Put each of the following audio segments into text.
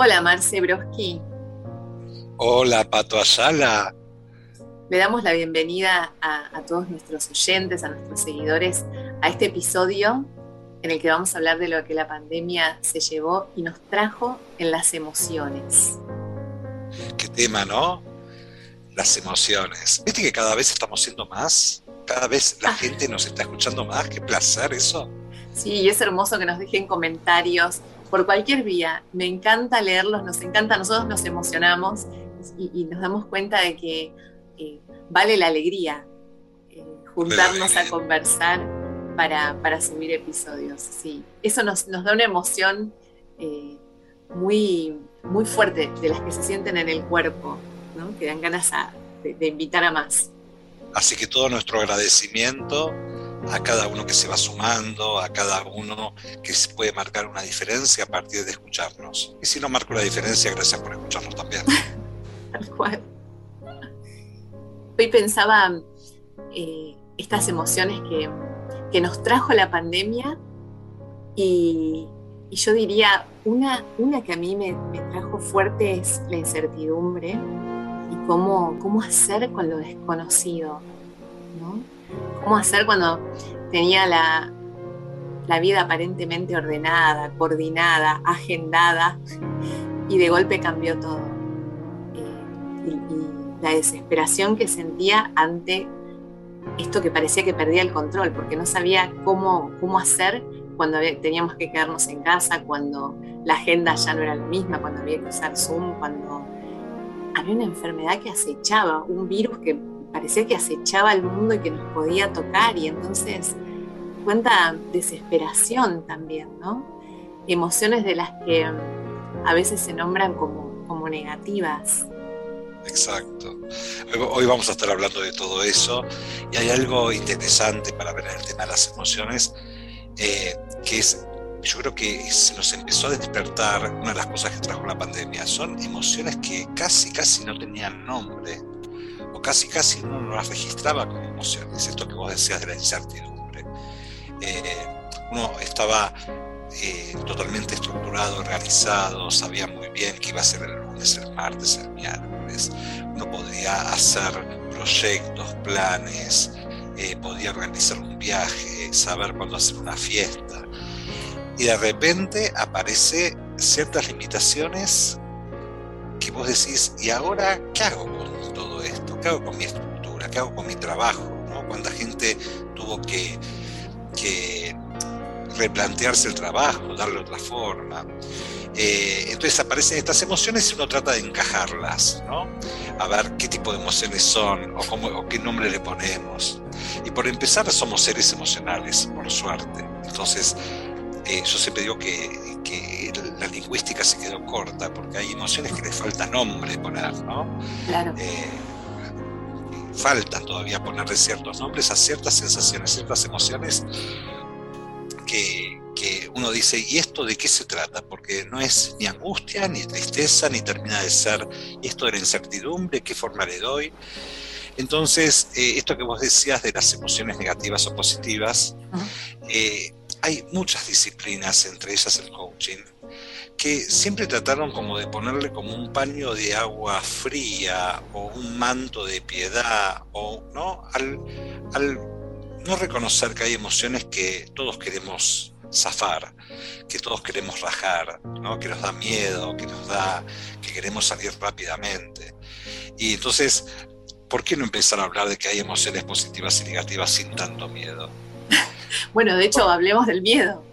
Hola, Marce Broski. Hola, Pato Ayala. Le damos la bienvenida a, todos nuestros oyentes, a nuestros seguidores, a este episodio en el que vamos a hablar de lo que la pandemia se llevó y nos trajo en las emociones. Qué tema, ¿no? Las emociones. ¿Viste que cada vez estamos siendo más? Cada vez la ah. gente nos está escuchando más. Qué placer eso. Sí, y es hermoso que nos dejen comentarios por cualquier vía. Me encanta leerlos, nos encanta, nosotros nos emocionamos y nos damos cuenta de que vale la alegría eh, juntarnos a conversar para, subir episodios. Sí, eso nos, da una emoción eh, muy, muy fuerte de las que se sienten en el cuerpo, que dan ganas de, invitar a más. Así que todo nuestro agradecimiento a cada uno que se va sumando, a cada uno que puede marcar una diferencia a partir de escucharnos. Y si no marco la diferencia, gracias por escucharnos también. Tal cual hoy pensaba eh, estas emociones que, nos trajo la pandemia y, yo diría, una, una que a mí me, trajo fuerte es la incertidumbre y cómo, cómo hacer con lo desconocido, ¿no? Cómo hacer cuando tenía la, la vida aparentemente ordenada, coordinada, agendada y de golpe cambió todo. Y, la desesperación que sentía ante esto que parecía que perdía el control, porque no sabía cómo, cómo hacer cuando teníamos que quedarnos en casa, cuando la agenda ya no era la misma, cuando había que usar Zoom, cuando había una enfermedad que acechaba, un virus que parecía que acechaba al mundo y que nos podía tocar, y entonces cuenta desesperación también, ¿no? Emociones de las que a veces se nombran como, como negativas. Exacto. Hoy vamos a estar hablando de todo eso y hay algo interesante para ver el tema de las emociones, eh, que es, yo creo que se nos empezó a despertar una de las cosas que trajo la pandemia. Son emociones que casi, casi no tenían nombre o casi, casi uno no las registraba como emociones. Esto que vos decías de la incertidumbre. Eh, uno estaba eh, totalmente estructurado, organizado, sabía muy bien que iba a ser el lunes, el martes, el miércoles. Uno podía hacer proyectos, planes, eh, podía organizar un viaje, saber cuándo hacer una fiesta. Y de repente aparece ciertas limitaciones que vos decís, ¿y ahora qué hago con todo esto? ¿Qué hago con mi estructura? ¿Qué hago con mi trabajo? ¿no? Cuánta gente tuvo que, que replantearse el trabajo, darle otra forma. Eh, entonces aparecen estas emociones y uno trata de encajarlas, ¿no? A ver qué tipo de emociones son o, cómo, o qué nombre le ponemos. Y por empezar somos seres emocionales, por suerte. Entonces eh, yo siempre digo que, la lingüística se quedó corta porque hay emociones que le falta nombre poner, ¿no? Claro. Eh, faltan todavía ponerle ciertos nombres a ciertas sensaciones, ciertas emociones que, uno dice, ¿y esto de qué se trata? Porque no es ni angustia, ni tristeza, ni termina de ser, ¿y esto de la incertidumbre? ¿Qué forma le doy? Entonces, eh, esto que vos decías de las emociones negativas o positivas, eh, hay muchas disciplinas, entre ellas el coaching, que siempre trataron como de ponerle como un paño de agua fría o un manto de piedad o no al, no reconocer que hay emociones que todos queremos zafar, que todos queremos rajar, ¿no? que nos da miedo, que nos da, que queremos salir rápidamente. Y entonces, ¿por qué no empezar a hablar de que hay emociones positivas y negativas sin tanto miedo? Bueno, de hecho, hablemos del miedo.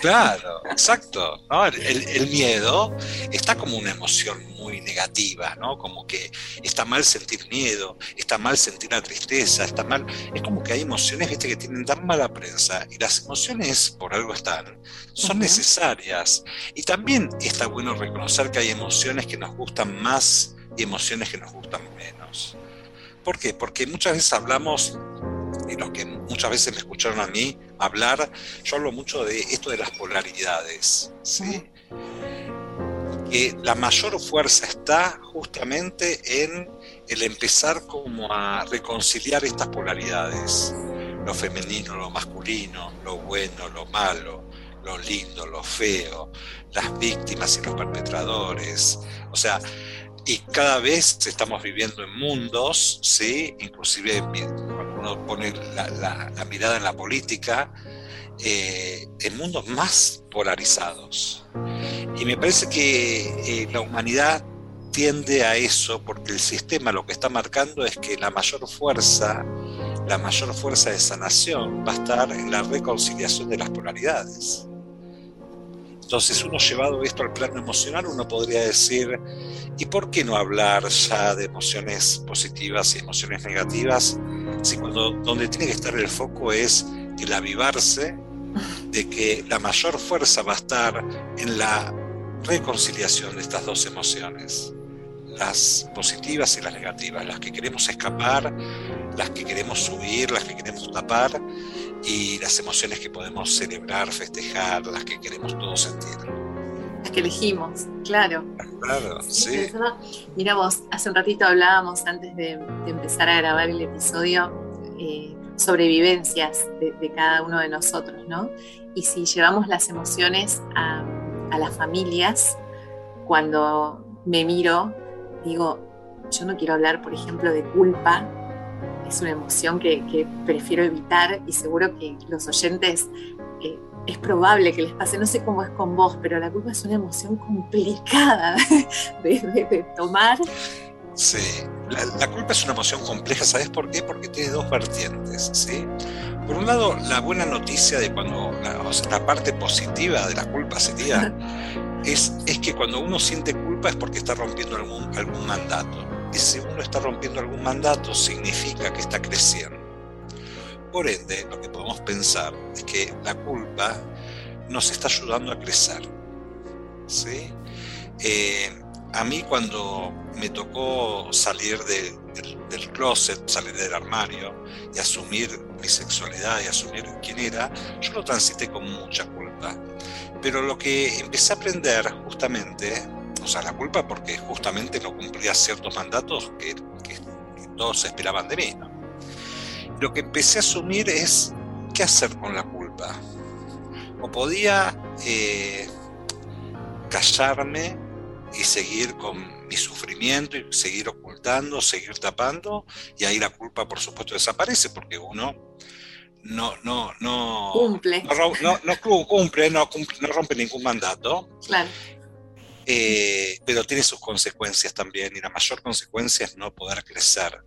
Claro, exacto. El, miedo está como una emoción muy negativa, ¿no? Como que está mal sentir miedo, está mal sentir la tristeza, está mal. Es como que hay emociones, viste, que tienen tan mala prensa y las emociones, por algo están, son necesarias. Y también está bueno reconocer que hay emociones que nos gustan más y emociones que nos gustan menos. ¿Por qué? Porque muchas veces hablamos y los que muchas veces me escucharon a mí hablar, yo hablo mucho de esto de las polaridades, ¿sí? que la mayor fuerza está justamente en el empezar como a reconciliar estas polaridades, lo femenino, lo masculino, lo bueno, lo malo, lo lindo, lo feo, las víctimas y los perpetradores. O sea, y cada vez estamos viviendo en mundos, ¿sí? inclusive cuando uno pone la, mirada en la política, eh, en mundos más polarizados. Y me parece que eh, la humanidad tiende a eso porque el sistema lo que está marcando es que la mayor fuerza, la mayor fuerza de sanación va a estar en la reconciliación de las polaridades. Entonces, uno llevado esto al plano emocional, uno podría decir, ¿y por qué no hablar ya de emociones positivas y emociones negativas? Si cuando donde tiene que estar el foco es el avivarse de que la mayor fuerza va a estar en la reconciliación de estas dos emociones, las positivas y las negativas, las que queremos escapar, las que queremos subir, las que queremos tapar y las emociones que podemos celebrar, festejar, las que queremos todos sentir. Que elegimos, claro. Claro, sí. Mira vos, hace un ratito hablábamos antes de, empezar a grabar el episodio eh, sobre vivencias de, cada uno de nosotros, ¿no? Y si llevamos las emociones a, a las familias, cuando me miro, digo, yo no quiero hablar, por ejemplo, de culpa, es una emoción que, prefiero evitar y seguro que los oyentes es probable que les pase, no sé cómo es con vos, pero la culpa es una emoción complicada de, tomar. Sí, la, culpa es una emoción compleja, ¿sabes por qué? Porque tiene dos vertientes, ¿sí? Por un lado, la buena noticia de cuando, la, parte positiva de la culpa sería, es, es que cuando uno siente culpa es porque está rompiendo algún, algún mandato y si uno está rompiendo algún mandato, significa que está creciendo. Por ende, lo que podemos pensar es que la culpa nos está ayudando a crecer. ¿sí? Eh, a mí cuando me tocó salir del closet, salir del armario y asumir mi sexualidad y asumir quién era, yo lo transité con mucha culpa. Pero lo que empecé a aprender justamente o sea, la culpa porque justamente no cumplía ciertos mandatos que, todos esperaban de mí. Lo que empecé a asumir es qué hacer con la culpa. O podía eh, callarme y seguir con mi sufrimiento y seguir ocultando, seguir tapando, y ahí la culpa por supuesto desaparece porque uno no, no, no cumple, no, no, cumple, no, no rompe ningún mandato. Claro. Eh, pero tiene sus consecuencias también, y la mayor consecuencia es no poder crecer.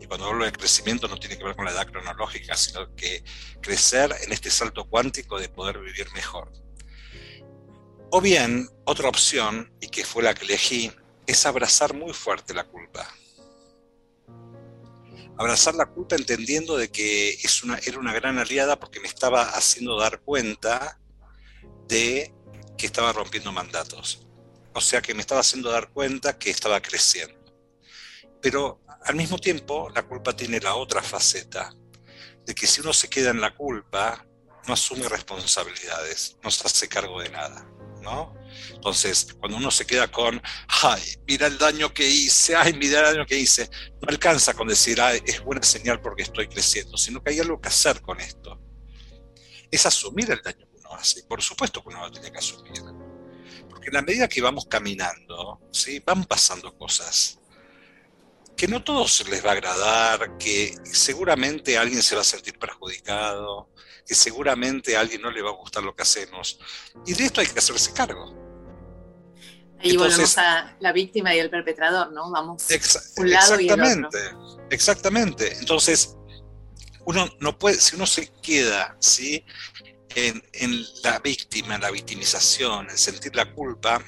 Y cuando hablo de crecimiento no tiene que ver con la edad cronológica, sino que crecer en este salto cuántico de poder vivir mejor. O bien, otra opción, y que fue la que elegí, es abrazar muy fuerte la culpa. Abrazar la culpa entendiendo de que es una, era una gran aliada porque me estaba haciendo dar cuenta de que estaba rompiendo mandatos. O sea que me estaba haciendo dar cuenta que estaba creciendo. Pero al mismo tiempo, la culpa tiene la otra faceta, de que si uno se queda en la culpa, no asume responsabilidades, no se hace cargo de nada. ¿no? Entonces, cuando uno se queda con, ay, mira el daño que hice, ay, mira el daño que hice, no alcanza con decir, ay, es buena señal porque estoy creciendo, sino que hay algo que hacer con esto. Es asumir el daño que uno hace. Por supuesto que uno lo tiene que asumir en la medida que vamos caminando, ¿sí? van pasando cosas que no todos les va a agradar, que seguramente alguien se va a sentir perjudicado, que seguramente a alguien no le va a gustar lo que hacemos. Y de esto hay que hacerse cargo. Ahí volvemos a la víctima y el perpetrador, ¿no? Vamos un lado y el otro. Exactamente. Entonces, uno no puede, si uno se queda, ¿sí? en, la víctima, en la victimización, en sentir la culpa,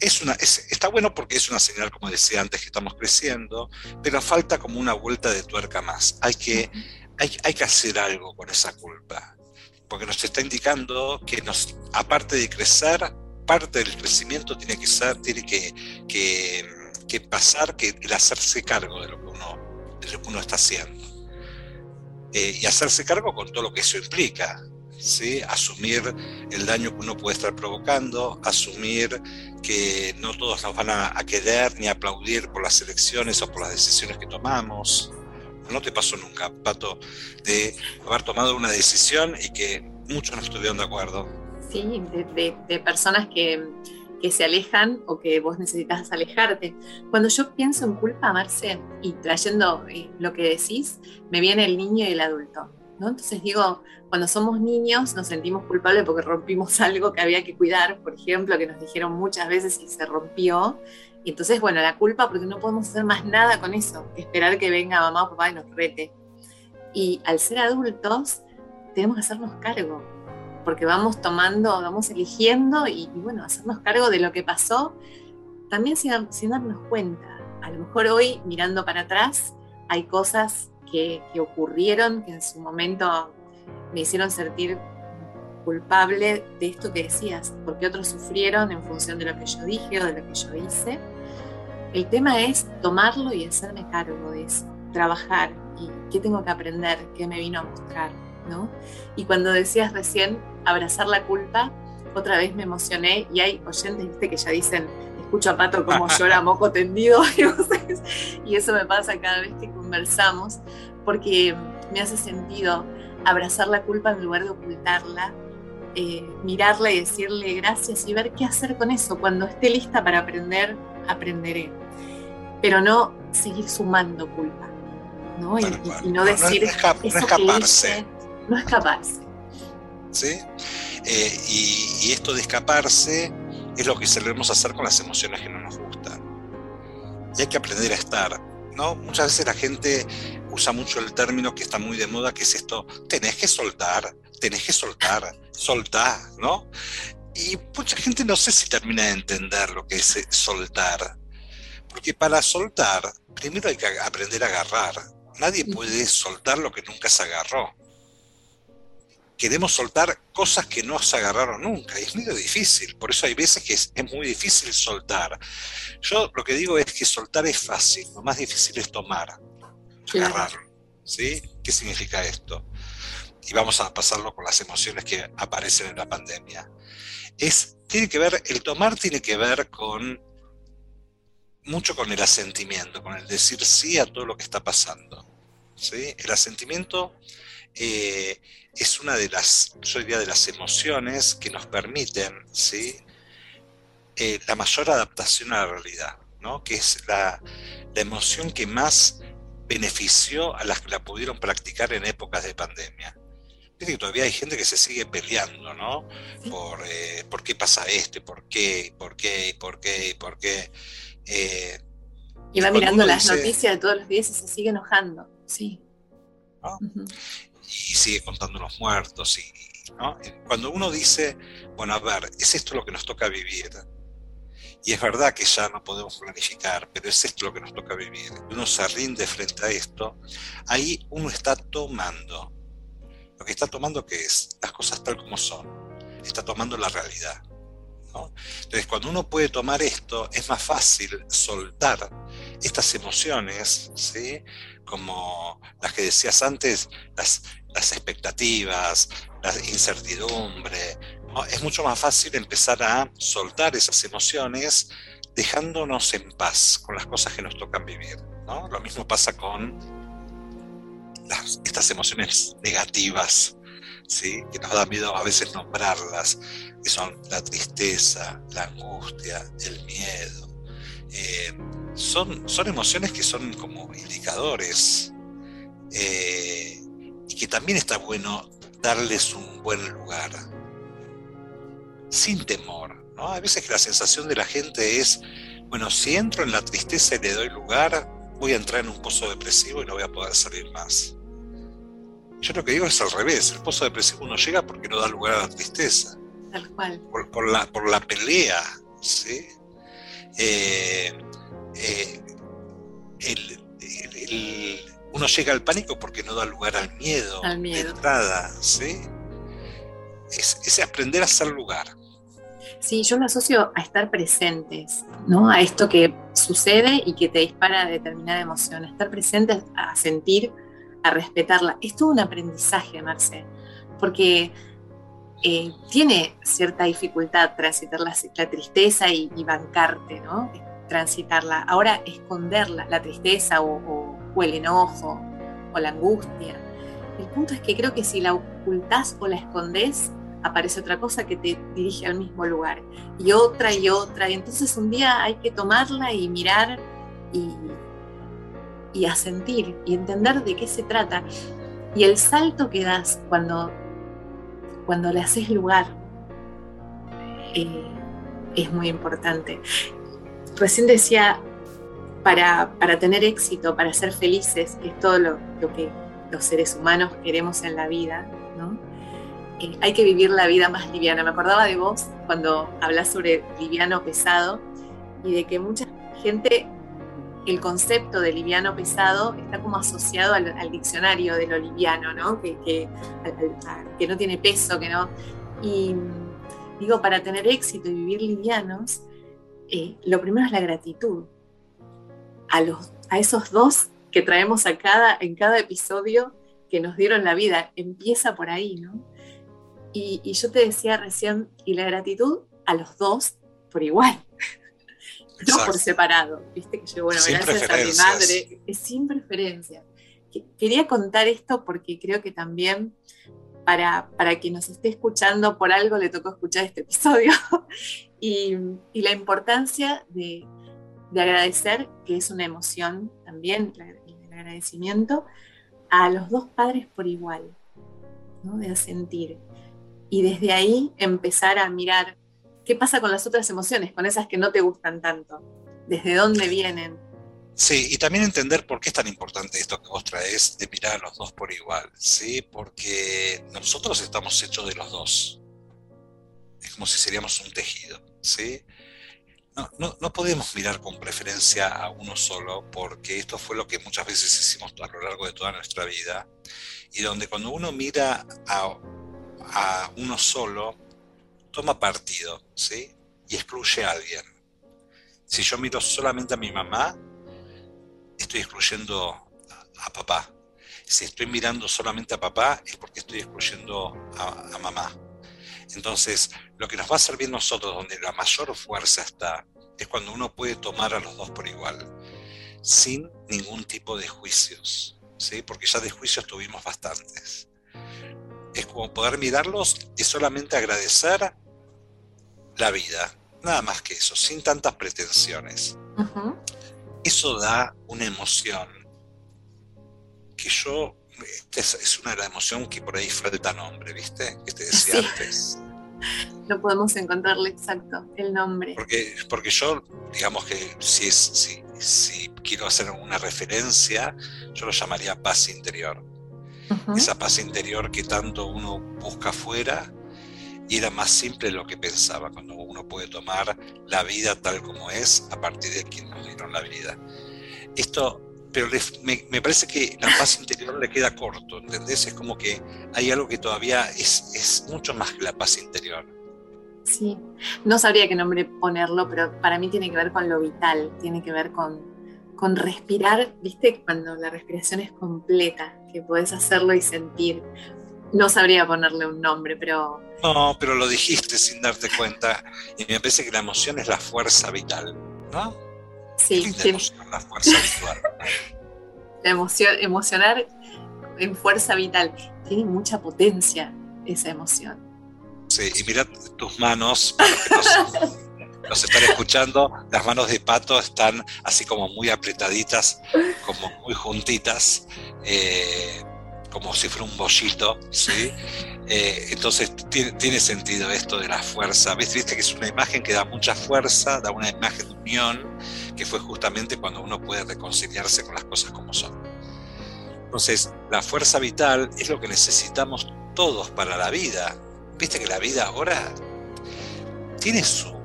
es una, está bueno porque es una señal, como decía antes, que estamos creciendo, pero falta como una vuelta de tuerca más. Hay que, hay, hay que hacer algo con esa culpa, porque nos está indicando que nos, aparte de crecer, parte del crecimiento tiene que ser, tiene que, que, pasar, que el hacerse cargo de lo que uno, de lo que uno está haciendo. Eh, y hacerse cargo con todo lo que eso implica. Asumir el daño que uno puede estar provocando, asumir que no todos nos van a, querer ni aplaudir por las elecciones o por las decisiones que tomamos. No te pasó nunca, Pato, de haber tomado una decisión y que muchos no estuvieron de acuerdo. Sí, de, personas que, que, se alejan o que vos necesitas alejarte. Cuando yo pienso en culpa, Marce, y trayendo eh, lo que decís, me viene el niño y el adulto. Entonces digo, cuando somos niños nos sentimos culpables porque rompimos algo que había que cuidar, por ejemplo, que nos dijeron muchas veces y se rompió. Y entonces, bueno, la culpa porque no podemos hacer más nada con eso, esperar que venga mamá o papá y nos rete. Y al ser adultos, tenemos que hacernos cargo, porque vamos tomando, vamos eligiendo y, bueno, hacernos cargo de lo que pasó, también sin, darnos cuenta. A lo mejor hoy, mirando para atrás, hay cosas que, que ocurrieron que en su momento me hicieron sentir culpable de esto que decías, porque otros sufrieron en función de lo que yo dije o de lo que yo hice. El tema es tomarlo y hacerme cargo de eso, trabajar y qué tengo que aprender, qué me vino a mostrar, ¿no? Y cuando decías recién abrazar la culpa, otra vez me emocioné y hay oyentes ¿viste? que ya dicen, escucho a Pato como llora moco tendido y eso me pasa cada vez que conversamos porque me hace sentido abrazar la culpa en lugar de ocultarla, eh, mirarla y decirle gracias y ver qué hacer con eso. Cuando esté lista para aprender, aprenderé. Pero no seguir sumando culpa. ¿no? Y, no decir. No, escaparse. no escaparse. ¿Sí? Eh, y, esto de escaparse es lo que solemos hacer con las emociones que no nos gustan. Y hay que aprender a estar. ¿no? Muchas veces la gente usa mucho el término que está muy de moda, que es esto, tenés que soltar, tenés que soltar, soltar, ¿no? Y mucha gente no sé si termina de entender lo que es eh, soltar. Porque para soltar, primero hay que aprender a agarrar. Nadie puede soltar lo que nunca se agarró. Queremos soltar cosas que no se agarraron nunca y es muy difícil. Por eso hay veces que es, muy difícil soltar. Yo lo que digo es que soltar es fácil, lo más difícil es tomar, agarrar. ¿Sí? ¿Qué significa esto? Y vamos a pasarlo con las emociones que aparecen en la pandemia. Es, tiene que ver, el tomar tiene que ver con mucho con el asentimiento, con el decir sí a todo lo que está pasando. ¿sí? El asentimiento eh, es una de las, yo diría, de las emociones que nos permiten ¿sí? Eh, la mayor adaptación a la realidad, ¿no? que es la, emoción que más benefició a las que la pudieron practicar en épocas de pandemia. Viste que todavía hay gente que se sigue peleando, ¿no? Por, eh, por qué pasa esto, por qué, por qué, por qué, por qué. Eh, y va mirando las noticias de todos los días y se sigue enojando, sí. Y sigue contando los muertos. Y, Cuando uno dice, bueno, a ver, es esto lo que nos toca vivir. Y es verdad que ya no podemos planificar, pero es esto lo que nos toca vivir. Uno se rinde frente a esto. Ahí uno está tomando. Lo que está tomando, ¿qué es? Las cosas tal como son. Está tomando la realidad. Entonces, cuando uno puede tomar esto, es más fácil soltar estas emociones, ¿sí? como las que decías antes, las, expectativas, la incertidumbre. Es mucho más fácil empezar a soltar esas emociones dejándonos en paz con las cosas que nos tocan vivir. Lo mismo pasa con estas emociones negativas, ¿sí? que nos da miedo a veces nombrarlas, que son la tristeza, la angustia, el miedo. Eh, son, son emociones que son como indicadores eh, y que también está bueno darles un buen lugar, sin temor. ¿no? A veces que la sensación de la gente es, bueno, si entro en la tristeza y le doy lugar, voy a entrar en un pozo depresivo y no voy a poder salir más. Yo lo que digo es al revés, el pozo depresivo no llega porque no da lugar a la tristeza. Tal cual. Por, la, por la pelea, ¿sí? Eh, eh, uno llega al pánico porque no da lugar al miedo, al de entrada, ¿sí? Es, aprender a hacer lugar. Sí, yo me asocio a estar presentes, ¿no? A esto que sucede y que te dispara determinada emoción, a estar presentes, a sentir, a respetarla. Es todo un aprendizaje, Marce, porque eh, tiene cierta dificultad transitar la, tristeza y, y, bancarte, ¿no? transitarla. Ahora esconderla, la tristeza o, el enojo o la angustia. el punto es que creo que si la ocultás o la escondés, aparece otra cosa que te dirige al mismo lugar. Y otra y otra. Y entonces un día hay que tomarla y mirar y, y a sentir y entender de qué se trata. Y el salto que das cuando, cuando le haces lugar eh, es muy importante. Recién decía, para, para, tener éxito, para ser felices, que es todo lo, lo, que los seres humanos queremos en la vida, ¿no? Eh, hay que vivir la vida más liviana. Me acordaba de vos cuando hablas sobre liviano pesado y de que mucha gente el concepto de liviano pesado está como asociado al, diccionario de lo liviano, ¿no? Que, que, no tiene peso, que no. Y digo, para tener éxito y vivir livianos, eh, lo primero es la gratitud. A, los, a esos dos que traemos a cada, en cada episodio que nos dieron la vida, empieza por ahí, ¿no? Y, y yo te decía recién, y la gratitud a los dos por igual no por separado. Viste que yo, bueno, gracias a mi madre, es sin preferencia. Quería contar esto porque creo que también para, para quien nos esté escuchando, por algo le tocó escuchar este episodio, y, y, la importancia de, de, agradecer, que es una emoción también, el agradecimiento, a los dos padres por igual, ¿no? de sentir. Y desde ahí empezar a mirar ¿Qué pasa con las otras emociones, con esas que no te gustan tanto? ¿Desde dónde vienen? Sí, y también entender por qué es tan importante esto que vos traes de mirar a los dos por igual, ¿sí? Porque nosotros estamos hechos de los dos. Es como si seríamos un tejido, ¿sí? No, no, podemos mirar con preferencia a uno solo, porque esto fue lo que muchas veces hicimos a lo largo de toda nuestra vida, y donde cuando uno mira a, a uno solo, toma partido, ¿sí? Y excluye a alguien. Si yo miro solamente a mi mamá, estoy excluyendo a, papá. Si estoy mirando solamente a papá, es porque estoy excluyendo a, a mamá. Entonces, lo que nos va a servir nosotros, donde la mayor fuerza está, es cuando uno puede tomar a los dos por igual, sin ningún tipo de juicios, ¿sí? porque ya de juicios tuvimos bastantes es como poder mirarlos y solamente agradecer la vida, nada más que eso, sin tantas pretensiones. Eso da una emoción que yo, es, una de las emociones que por ahí falta nombre, ¿viste? Que te decía antes. No podemos encontrarle exacto el nombre. Porque, porque yo, digamos que si, es, si, si quiero hacer una referencia, yo lo llamaría paz interior esa paz interior que tanto uno busca afuera y era más simple de lo que pensaba cuando uno puede tomar la vida tal como es a partir de quien nos dieron la vida. Esto, pero me, parece que la paz interior le queda corto, ¿entendés? Es como que hay algo que todavía es, es mucho más que la paz interior. Sí, no sabría qué nombre ponerlo, pero para mí tiene que ver con lo vital, tiene que ver con, con respirar, viste, cuando la respiración es completa, que puedes hacerlo y sentir. No sabría ponerle un nombre, pero... No, pero lo dijiste sin darte cuenta. Y me parece que la emoción es la fuerza vital, ¿no? Sí, sí. Emoción, la fuerza vital. la emoción, emocionar en fuerza vital. Tiene mucha potencia esa emoción. Sí, y mira tus manos, nos están escuchando, las manos de Pato están así como muy apretaditas, como muy juntitas, eh, como si fuera un bollito, ¿sí? Eh, entonces tiene, sentido esto de la fuerza. ¿Viste? que es una imagen que da mucha fuerza, da una imagen de unión, que fue justamente cuando uno puede reconciliarse con las cosas como son. Entonces, la fuerza vital es lo que necesitamos todos para la vida. Viste que la vida ahora tiene su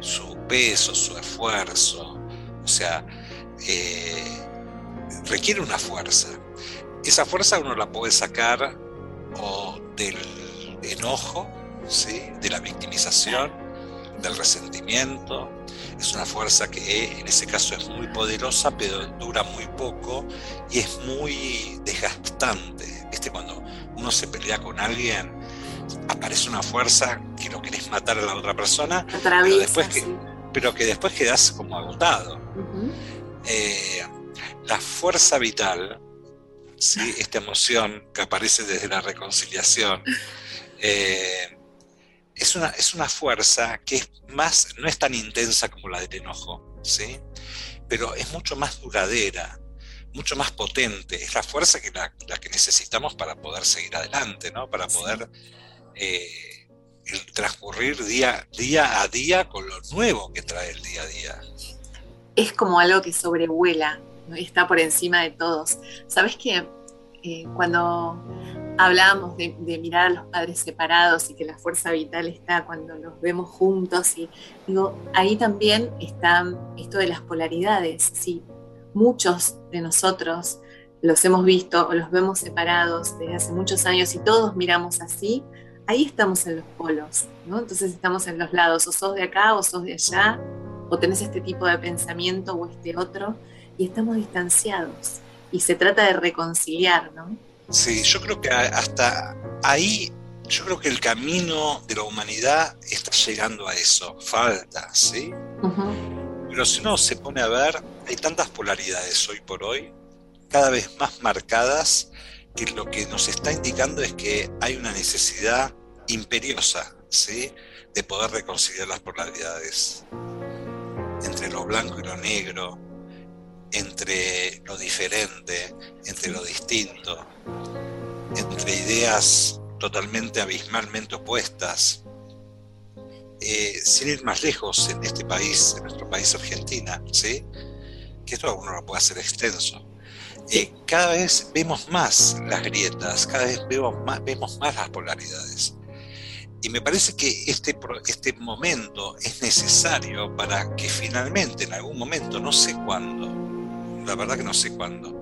su peso, su esfuerzo, o sea, eh, requiere una fuerza. Esa fuerza uno la puede sacar o del enojo, ¿sí? de la victimización, del resentimiento. Es una fuerza que en ese caso es muy poderosa, pero dura muy poco y es muy desgastante. ¿Viste? Cuando uno se pelea con alguien, aparece una fuerza que no querés matar a la otra persona, pero, después que, pero que después quedas como agotado. Eh, la fuerza vital ¿sí? esta emoción que aparece desde la reconciliación, eh, es, una, es una fuerza que es más, no es tan intensa como la del enojo, ¿sí? pero es mucho más duradera, mucho más potente. Es la fuerza que la, que necesitamos para poder seguir adelante, ¿no? para poder eh, transcurrir día, día a día con lo nuevo que trae el día a día. Es como algo que sobrevuela y está por encima de todos. ¿Sabes que eh, cuando hablábamos de, mirar a los padres separados y que la fuerza vital está cuando los vemos juntos y digo, ahí también está esto de las polaridades, sí, muchos de nosotros los hemos visto o los vemos separados desde hace muchos años y todos miramos así, ahí estamos en los polos, ¿no? Entonces estamos en los lados, o sos de acá o sos de allá, o tenés este tipo de pensamiento o este otro, y estamos distanciados. Y se trata de reconciliar, ¿no? Sí, yo creo que hasta ahí, yo creo que el camino de la humanidad está llegando a eso, falta, ¿sí? Pero si uno se pone a ver, hay tantas polaridades hoy por hoy, cada vez más marcadas, que lo que nos está indicando es que hay una necesidad imperiosa, ¿sí? De poder reconciliar las polaridades entre lo blanco y lo negro, entre lo diferente, entre lo distinto, entre ideas totalmente abismalmente opuestas. Eh, sin ir más lejos en este país, en nuestro país Argentina, ¿sí? que esto uno lo puede hacer extenso. Eh, cada vez vemos más las grietas, cada vez vemos más, vemos más las polaridades. Y me parece que este, este momento es necesario para que finalmente, en algún momento, no sé cuándo, la verdad que no sé cuándo,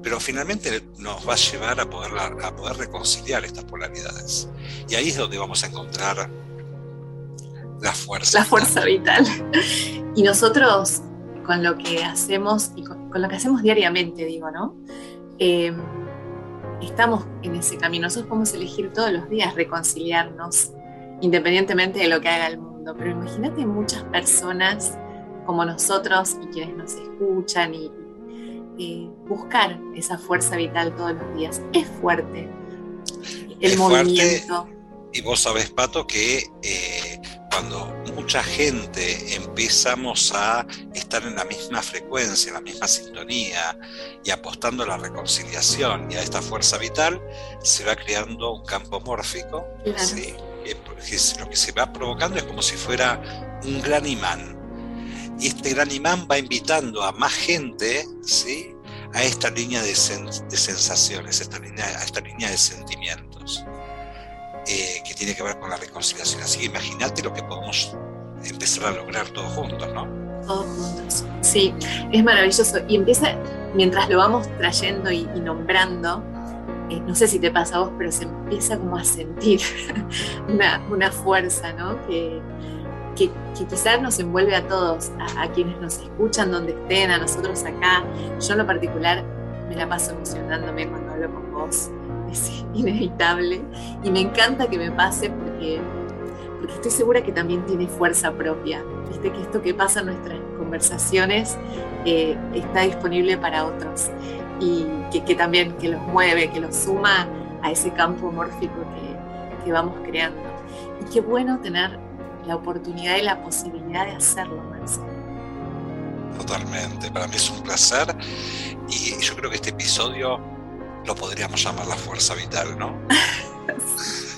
pero finalmente nos va a llevar a poder, a poder reconciliar estas polaridades. Y ahí es donde vamos a encontrar la fuerza. La fuerza vital. Y nosotros, con lo que hacemos, y con, lo que hacemos diariamente, digo, ¿no? Eh, estamos en ese camino. Nosotros podemos elegir todos los días reconciliarnos, independientemente de lo que haga el mundo. Pero imagínate muchas personas como nosotros y quienes nos escuchan y, buscar esa fuerza vital todos los días. Es fuerte el movimiento. y vos sabés, Pato, que eh, cuando mucha gente empezamos a estar en la misma frecuencia, en la misma sintonía y apostando a la reconciliación y a esta fuerza vital, se va creando un campo mórfico. lo que se va provocando es como si fuera un gran imán y este gran imán va invitando a más gente ¿sí? a esta línea de, sensaciones, esta línea, a esta línea de sentimientos, eh, que tiene que ver con la reconciliación. Así que imagínate lo que podemos empezar a lograr todos juntos, ¿no? Todos juntos. Sí, es maravilloso. Y empieza, mientras lo vamos trayendo y, nombrando, eh, no sé si te pasa a vos, pero se empieza como a sentir una, una fuerza, ¿no? Que, que, quizás nos envuelve a todos, a, quienes nos escuchan donde estén, a nosotros acá. Yo en lo particular me la paso emocionándome cuando hablo con vos, es inevitable y me encanta que me pase porque, porque estoy segura que también tiene fuerza propia. Viste que esto que pasa en nuestras conversaciones eh, está disponible para otros y que, también que los mueve, que los suma a ese campo mórfico que, que vamos creando. Y qué bueno tener la oportunidad y la posibilidad de hacerlo, Marcelo. Totalmente, para mí es un placer y yo creo que este episodio lo podríamos llamar la fuerza vital, ¿no?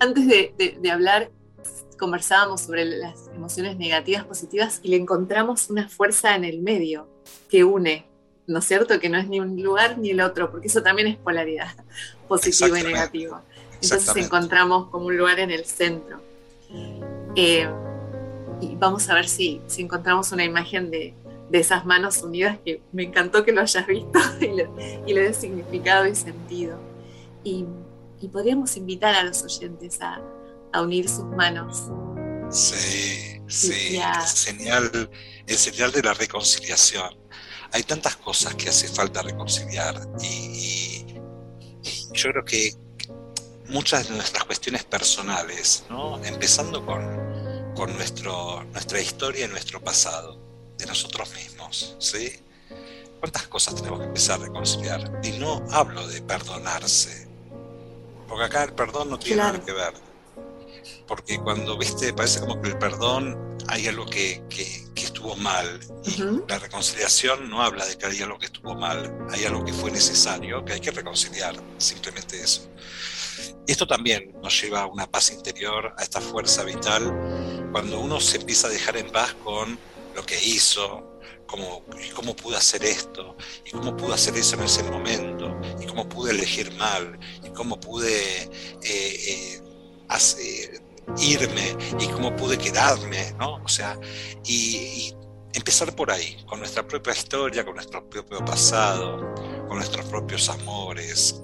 antes de, hablar conversábamos sobre las emociones negativas, positivas y le encontramos una fuerza en el medio que une, ¿no es cierto? Que no es ni un lugar ni el otro, porque eso también es polaridad, positivo y negativo. Entonces encontramos como un lugar en el centro. Eh, y vamos a ver si, si encontramos una imagen de, de, esas manos unidas que me encantó que lo hayas visto y le, y le dé significado y sentido. Y, y, podríamos invitar a los oyentes a, a unir sus manos. Sí, sí, el, señal, el señal de la reconciliación. Hay tantas cosas que hace falta reconciliar y, y yo creo que muchas de nuestras cuestiones personales, ¿no? empezando con, con nuestro, nuestra historia y nuestro pasado, de nosotros mismos. ¿sí? ¿Cuántas cosas tenemos que empezar a reconciliar? Y no hablo de perdonarse, porque acá el perdón no tiene nada que ver. Porque cuando, viste, parece como que el perdón hay algo que, estuvo mal. Y la reconciliación no habla de que hay algo que estuvo mal, hay algo que fue necesario, que hay que reconciliar, simplemente eso. Y esto también nos lleva a una paz interior, a esta fuerza vital, cuando uno se empieza a dejar en paz con lo que hizo, cómo, cómo pude hacer esto, y cómo pude hacer eso en ese momento, y cómo pude elegir mal, y cómo pude eh, eh, hacer, irme, y cómo pude quedarme, ¿no? O sea, y, empezar por ahí, con nuestra propia historia, con nuestro propio pasado, con nuestros propios amores,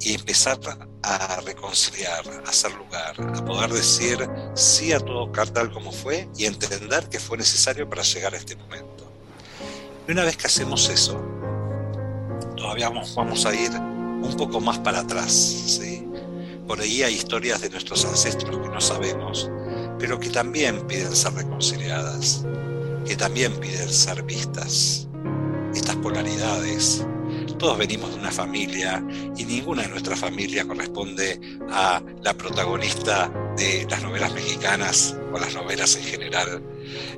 y empezar a reconciliar, a hacer lugar, a poder decir sí a todo tal como fue y entender que fue necesario para llegar a este momento. Y una vez que hacemos eso, todavía vamos, a ir un poco más para atrás. ¿sí? Por ahí hay historias de nuestros ancestros que no sabemos, pero que también piden ser reconciliadas, que también piden ser vistas. Estas polaridades todos venimos de una familia y ninguna de nuestra familia corresponde a la protagonista de las novelas mexicanas o las novelas en general.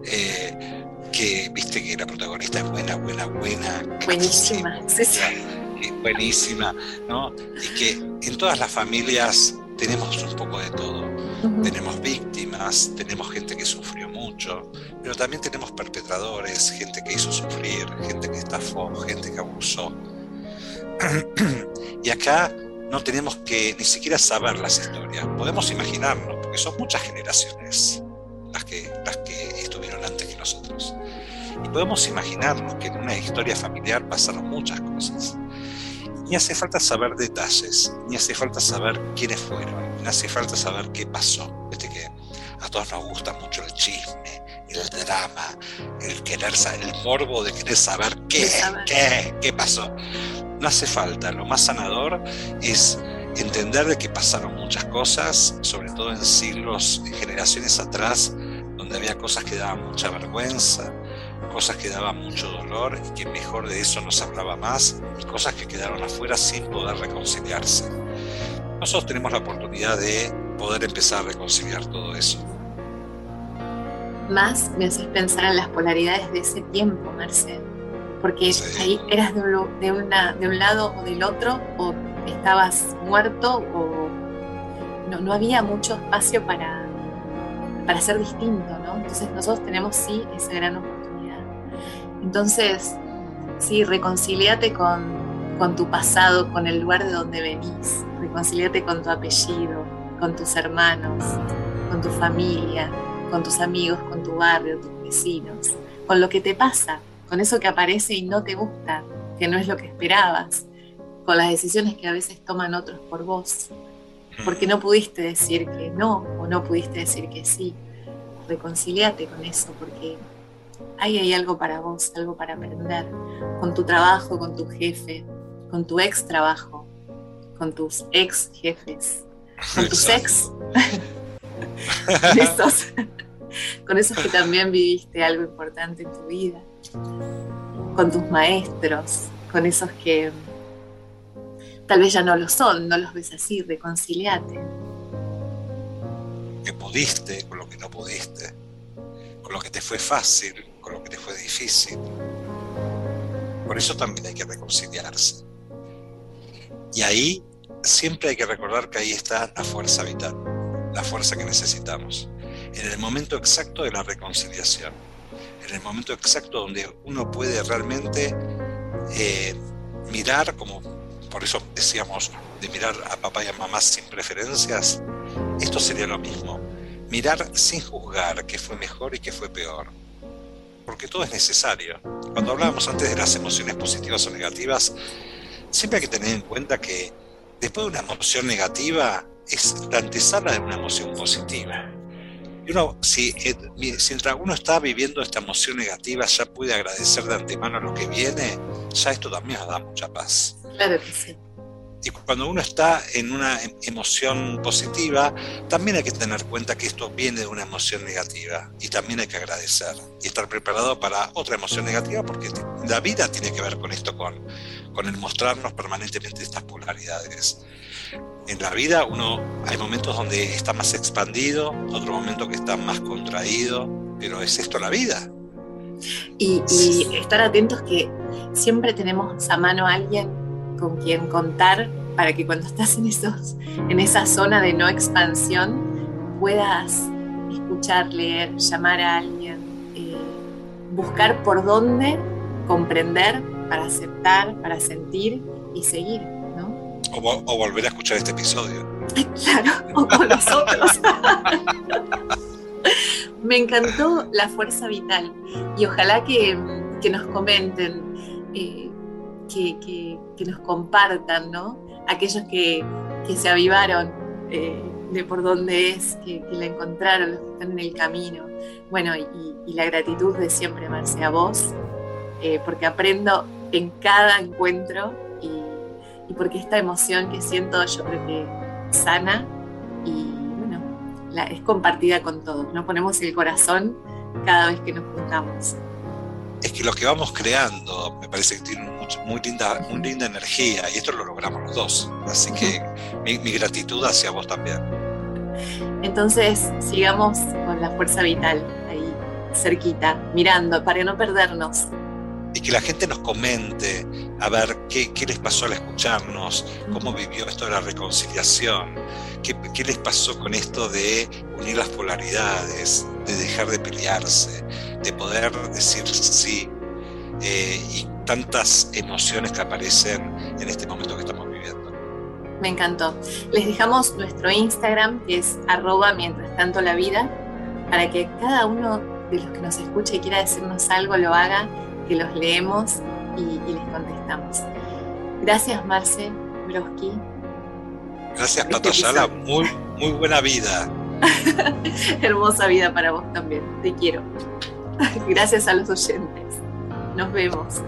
Eh, que viste que la protagonista es buena, buena, buena. Buenísima, sí, sí. Buenísima, ¿no? Y que en todas las familias tenemos un poco de todo. Tenemos víctimas, tenemos gente que sufrió mucho, pero también tenemos perpetradores, gente que hizo sufrir, gente que estafó, gente que abusó. Y acá no tenemos que ni siquiera saber las historias, podemos imaginarnos, porque son muchas generaciones las que, las que estuvieron antes que nosotros. Y podemos imaginarnos que en una historia familiar pasaron muchas cosas. Ni hace falta saber detalles, ni hace falta saber quiénes fueron, ni hace falta saber qué pasó. Viste que a todos nos gusta mucho el chisme, el drama, el querer el morbo de querer saber qué, qué, qué pasó no hace falta, lo más sanador es entender de que pasaron muchas cosas, sobre todo en siglos, en generaciones atrás, donde había cosas que daban mucha vergüenza, cosas que daban mucho dolor y que mejor de eso no se hablaba más, y cosas que quedaron afuera sin poder reconciliarse. Nosotros tenemos la oportunidad de poder empezar a reconciliar todo eso. Más me haces pensar en las polaridades de ese tiempo, Marcel porque ahí eras de un, de, una, de un lado o del otro, o estabas muerto, o no, no había mucho espacio para, para ser distinto, ¿no? Entonces nosotros tenemos sí esa gran oportunidad. Entonces, sí, reconciliate con, con tu pasado, con el lugar de donde venís, reconciliate con tu apellido, con tus hermanos, con tu familia, con tus amigos, con tu barrio, tus vecinos, con lo que te pasa, con eso que aparece y no te gusta, que no es lo que esperabas, con las decisiones que a veces toman otros por vos, porque no pudiste decir que no o no pudiste decir que sí. Reconciliate con eso, porque ahí hay algo para vos, algo para aprender, con tu trabajo, con tu jefe, con tu ex trabajo, con tus ex jefes, con tus ex. con esos que también viviste algo importante en tu vida con tus maestros, con esos que tal vez ya no lo son, no los ves así, reconciliate. Que pudiste con lo que no pudiste, con lo que te fue fácil, con lo que te fue difícil. Por eso también hay que reconciliarse. Y ahí siempre hay que recordar que ahí está la fuerza vital, la fuerza que necesitamos, en el momento exacto de la reconciliación en el momento exacto donde uno puede realmente eh, mirar, como por eso decíamos, de mirar a papá y a mamá sin preferencias, esto sería lo mismo. Mirar sin juzgar qué fue mejor y qué fue peor. Porque todo es necesario. Cuando hablábamos antes de las emociones positivas o negativas, siempre hay que tener en cuenta que después de una emoción negativa es la antesala de una emoción positiva uno, si, eh, mientras uno está viviendo esta emoción negativa, ya puede agradecer de antemano lo que viene, ya esto también nos da mucha paz. Claro que sí. Y cuando uno está en una em, emoción positiva, también hay que tener cuenta que esto viene de una emoción negativa y también hay que agradecer y estar preparado para otra emoción negativa porque la vida tiene que ver con esto, con, con el mostrarnos permanentemente estas polaridades. En la vida uno hay momentos donde está más expandido, otro momento que está más contraído, pero es esto la vida. Y, estar atentos que siempre tenemos a mano a alguien con quien contar para que cuando estás en, esos, en esa zona de no expansión puedas escuchar, leer, llamar a alguien, eh, buscar por dónde comprender para aceptar, para sentir y seguir. O, volver a escuchar este episodio. Claro, o con nosotros. Me encantó la fuerza vital y ojalá que, nos comenten, eh, que, nos compartan, ¿no? Aquellos que, se avivaron eh, de por dónde es, que, la encontraron, los que están en el camino. Bueno, y, la gratitud de siempre, Marce, a vos, eh, porque aprendo en cada encuentro y, porque esta emoción que siento yo creo que sana y bueno, es compartida con todos, no ponemos el corazón cada vez que nos juntamos. Es que lo que vamos creando me parece que tiene muy linda, muy linda energía y esto lo logramos los dos. Así que mi, mi gratitud hacia vos también. Entonces sigamos con la fuerza vital ahí cerquita, mirando para no perdernos y que la gente nos comente a ver qué, les pasó al escucharnos, cómo vivió esto de la reconciliación, qué, les pasó con esto de unir las polaridades, de dejar de pelearse, de poder decir sí eh, y tantas emociones que aparecen en este momento que estamos viviendo. Me encantó. Les dejamos nuestro Instagram, que es arroba mientras tanto la vida, para que cada uno de los que nos escuche y quiera decirnos algo lo haga que los leemos y, les contestamos. Gracias, Marce Broski. Gracias, Pato Sala. Muy, muy buena vida. Hermosa vida para vos también. Te quiero. Gracias a los oyentes. Nos vemos.